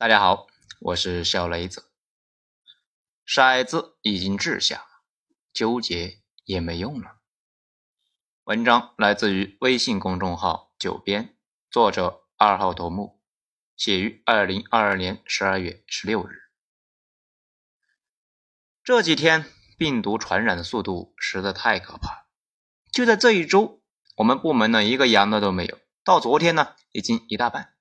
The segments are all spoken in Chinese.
大家好，我是小雷子。骰子已经掷下，纠结也没用了。文章来自于微信公众号“九编”，作者二号头目，写于二零二二年十二月十六日。这几天病毒传染的速度实在太可怕。就在这一周，我们部门呢一个阳的都没有，到昨天呢已经一大半。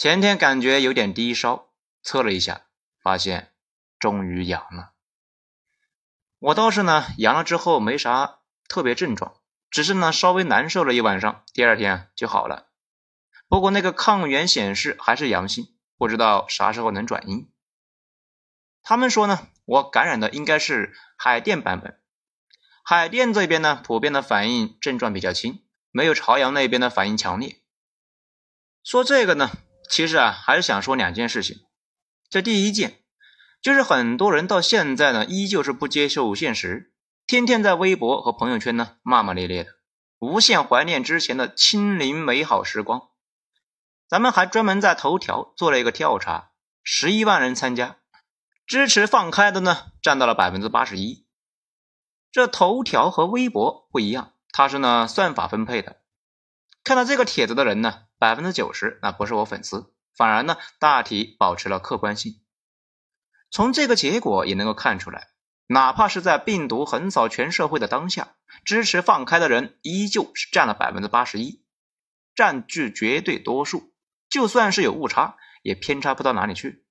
前天感觉有点低烧，测了一下，发现终于阳了。我倒是呢，阳了之后没啥特别症状，只是呢稍微难受了一晚上，第二天就好了。不过那个抗原显示还是阳性，不知道啥时候能转阴。他们说呢，我感染的应该是海淀版本。海淀这边呢，普遍的反应症状比较轻，没有朝阳那边的反应强烈。说这个呢。其实啊，还是想说两件事情。这第一件，就是很多人到现在呢，依旧是不接受现实，天天在微博和朋友圈呢骂骂咧咧的，无限怀念之前的清零美好时光。咱们还专门在头条做了一个调查，十一万人参加，支持放开的呢占到了百分之八十一。这头条和微博不一样，它是呢算法分配的。看到这个帖子的人呢，百分之九十那不是我粉丝，反而呢大体保持了客观性。从这个结果也能够看出来，哪怕是在病毒横扫全社会的当下，支持放开的人依旧是占了百分之八十一，占据绝对多数。就算是有误差，也偏差不到哪里去。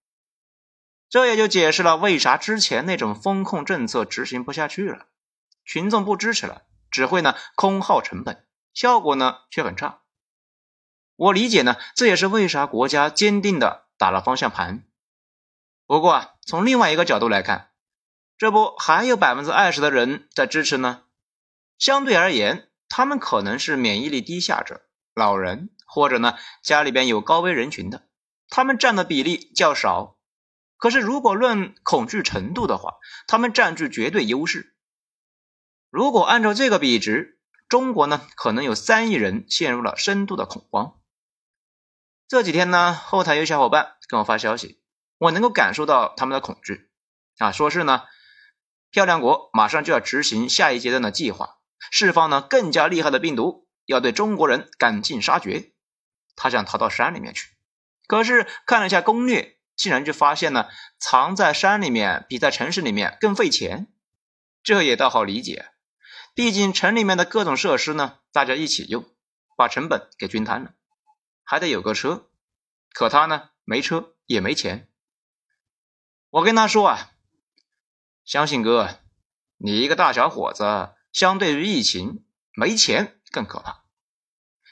这也就解释了为啥之前那种风控政策执行不下去了，群众不支持了，只会呢空耗成本。效果呢却很差，我理解呢，这也是为啥国家坚定的打了方向盘。不过啊，从另外一个角度来看，这不还有百分之二十的人在支持呢？相对而言，他们可能是免疫力低下者、老人或者呢家里边有高危人群的，他们占的比例较少。可是如果论恐惧程度的话，他们占据绝对优势。如果按照这个比值。中国呢，可能有三亿人陷入了深度的恐慌。这几天呢，后台有小伙伴跟我发消息，我能够感受到他们的恐惧啊，说是呢，漂亮国马上就要执行下一阶段的计划，释放呢更加厉害的病毒，要对中国人赶尽杀绝。他想逃到山里面去，可是看了一下攻略，竟然就发现呢，藏在山里面比在城市里面更费钱。这也倒好理解。毕竟城里面的各种设施呢，大家一起用，把成本给均摊了，还得有个车，可他呢没车也没钱。我跟他说啊，相信哥，你一个大小伙子，相对于疫情没钱更可怕，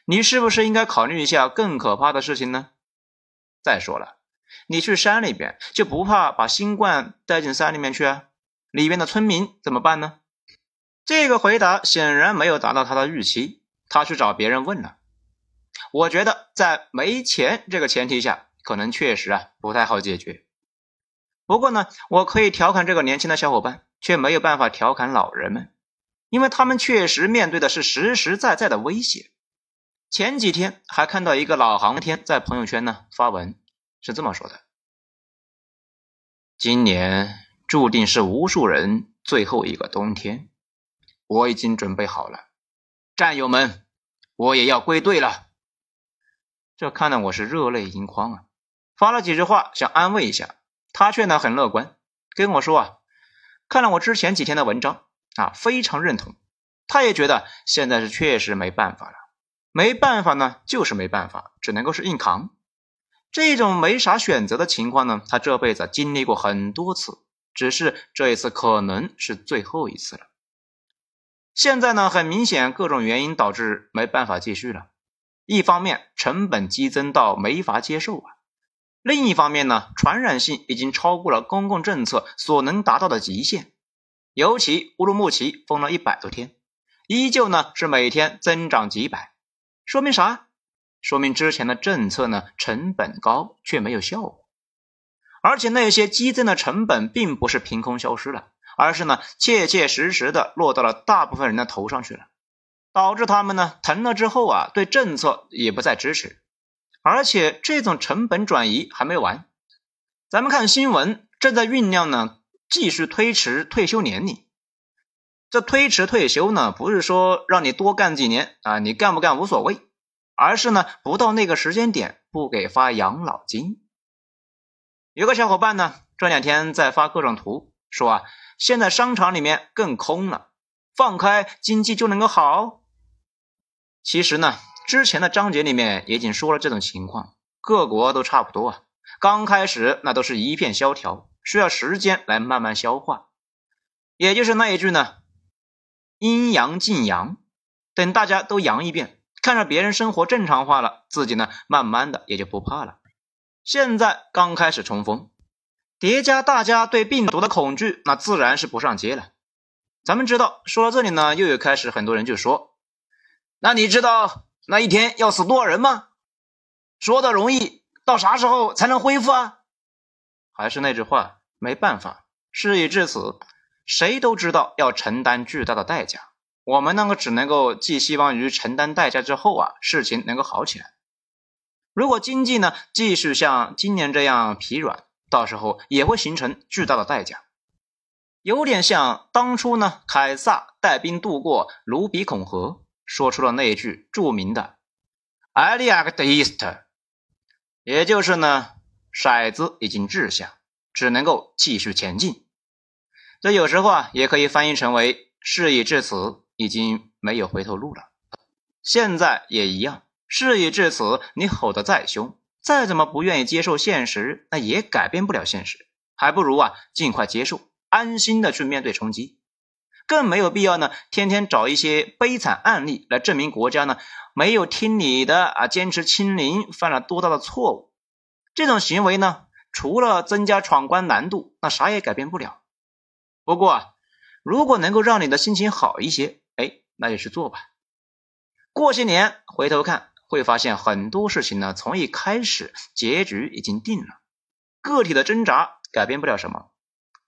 你是不是应该考虑一下更可怕的事情呢？再说了，你去山里边就不怕把新冠带进山里面去啊？里面的村民怎么办呢？这个回答显然没有达到他的预期，他去找别人问了。我觉得在没钱这个前提下，可能确实啊不太好解决。不过呢，我可以调侃这个年轻的小伙伴，却没有办法调侃老人们，因为他们确实面对的是实实在在的威胁。前几天还看到一个老航天在朋友圈呢发文，是这么说的：“今年注定是无数人最后一个冬天。”我已经准备好了，战友们，我也要归队了。这看得我是热泪盈眶啊！发了几句话想安慰一下他，却呢很乐观，跟我说啊，看了我之前几天的文章啊，非常认同。他也觉得现在是确实没办法了，没办法呢，就是没办法，只能够是硬扛。这种没啥选择的情况呢，他这辈子经历过很多次，只是这一次可能是最后一次了。现在呢，很明显，各种原因导致没办法继续了。一方面，成本激增到没法接受啊；另一方面呢，传染性已经超过了公共政策所能达到的极限。尤其乌鲁木齐封了一百多天，依旧呢是每天增长几百，说明啥？说明之前的政策呢成本高却没有效果，而且那些激增的成本并不是凭空消失了。而是呢，切切实实的落到了大部分人的头上去了，导致他们呢疼了之后啊，对政策也不再支持，而且这种成本转移还没完。咱们看新闻，正在酝酿呢，继续推迟退休年龄。这推迟退休呢，不是说让你多干几年啊，你干不干无所谓，而是呢，不到那个时间点不给发养老金。有个小伙伴呢，这两天在发各种图，说啊，现在商场里面更空了，放开经济就能够好。其实呢，之前的章节里面也已经说了这种情况，各国都差不多啊。刚开始那都是一片萧条，需要时间来慢慢消化。也就是那一句呢。阴阳尽阳，等大家都阳一遍，看着别人生活正常化了，自己呢，慢慢的也就不怕了。现在刚开始冲锋，叠加大家对病毒的恐惧，那自然是不上街了。咱们知道，说到这里呢，又有开始很多人就说：“那你知道那一天要死多少人吗？”说的容易，到啥时候才能恢复啊？还是那句话，没办法，事已至此。谁都知道要承担巨大的代价，我们那个只能够寄希望于承担代价之后啊，事情能够好起来。如果经济呢继续像今年这样疲软，到时候也会形成巨大的代价，有点像当初呢凯撒带兵渡过卢比孔河，说出了那句著名的 a l i a c t East”，也就是呢骰子已经掷下，只能够继续前进。这有时候啊，也可以翻译成为事已至此，已经没有回头路了。现在也一样，事已至此，你吼得再凶，再怎么不愿意接受现实，那也改变不了现实。还不如啊，尽快接受，安心的去面对冲击。更没有必要呢，天天找一些悲惨案例来证明国家呢没有听你的啊，坚持清零犯了多大的错误。这种行为呢，除了增加闯关难度，那啥也改变不了。不过啊，如果能够让你的心情好一些，哎，那就去做吧。过些年回头看，会发现很多事情呢，从一开始结局已经定了。个体的挣扎改变不了什么，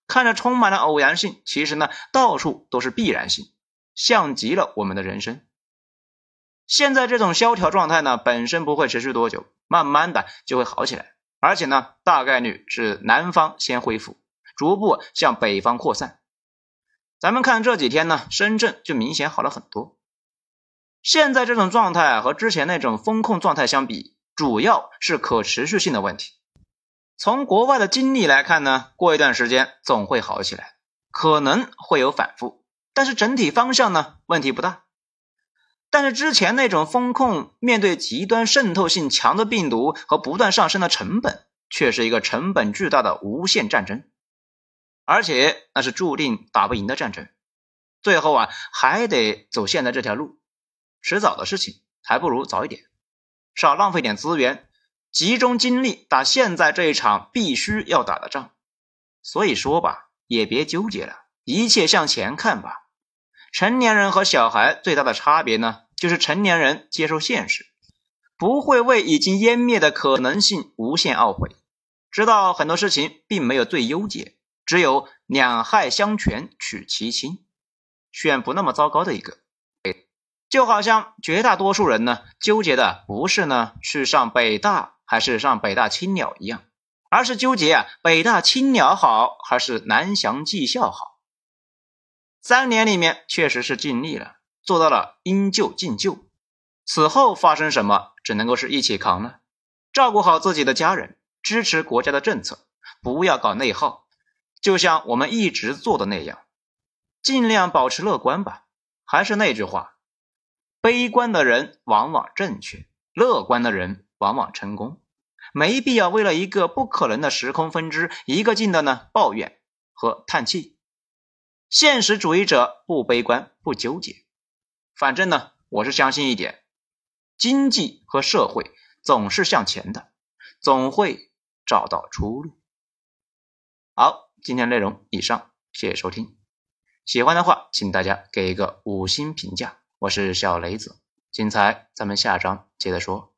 看着充满了偶然性，其实呢，到处都是必然性，像极了我们的人生。现在这种萧条状态呢，本身不会持续多久，慢慢的就会好起来，而且呢，大概率是南方先恢复。逐步向北方扩散。咱们看这几天呢，深圳就明显好了很多。现在这种状态和之前那种风控状态相比，主要是可持续性的问题。从国外的经历来看呢，过一段时间总会好起来，可能会有反复，但是整体方向呢问题不大。但是之前那种风控，面对极端渗透性强的病毒和不断上升的成本，却是一个成本巨大的无限战争。而且那是注定打不赢的战争，最后啊还得走现在这条路，迟早的事情，还不如早一点，少浪费点资源，集中精力打现在这一场必须要打的仗。所以说吧，也别纠结了，一切向前看吧。成年人和小孩最大的差别呢，就是成年人接受现实，不会为已经湮灭的可能性无限懊悔，知道很多事情并没有最优解。只有两害相权取其轻，选不那么糟糕的一个。就好像绝大多数人呢，纠结的不是呢去上北大还是上北大青鸟一样，而是纠结啊北大青鸟好还是南翔技校好。三年里面确实是尽力了，做到了应救尽救。此后发生什么，只能够是一起扛了。照顾好自己的家人，支持国家的政策，不要搞内耗。就像我们一直做的那样，尽量保持乐观吧。还是那句话，悲观的人往往正确，乐观的人往往成功。没必要为了一个不可能的时空分支，一个劲的呢抱怨和叹气。现实主义者不悲观不纠结，反正呢，我是相信一点，经济和社会总是向前的，总会找到出路。好。今天内容以上，谢谢收听。喜欢的话，请大家给一个五星评价。我是小雷子，精彩咱们下章接着说。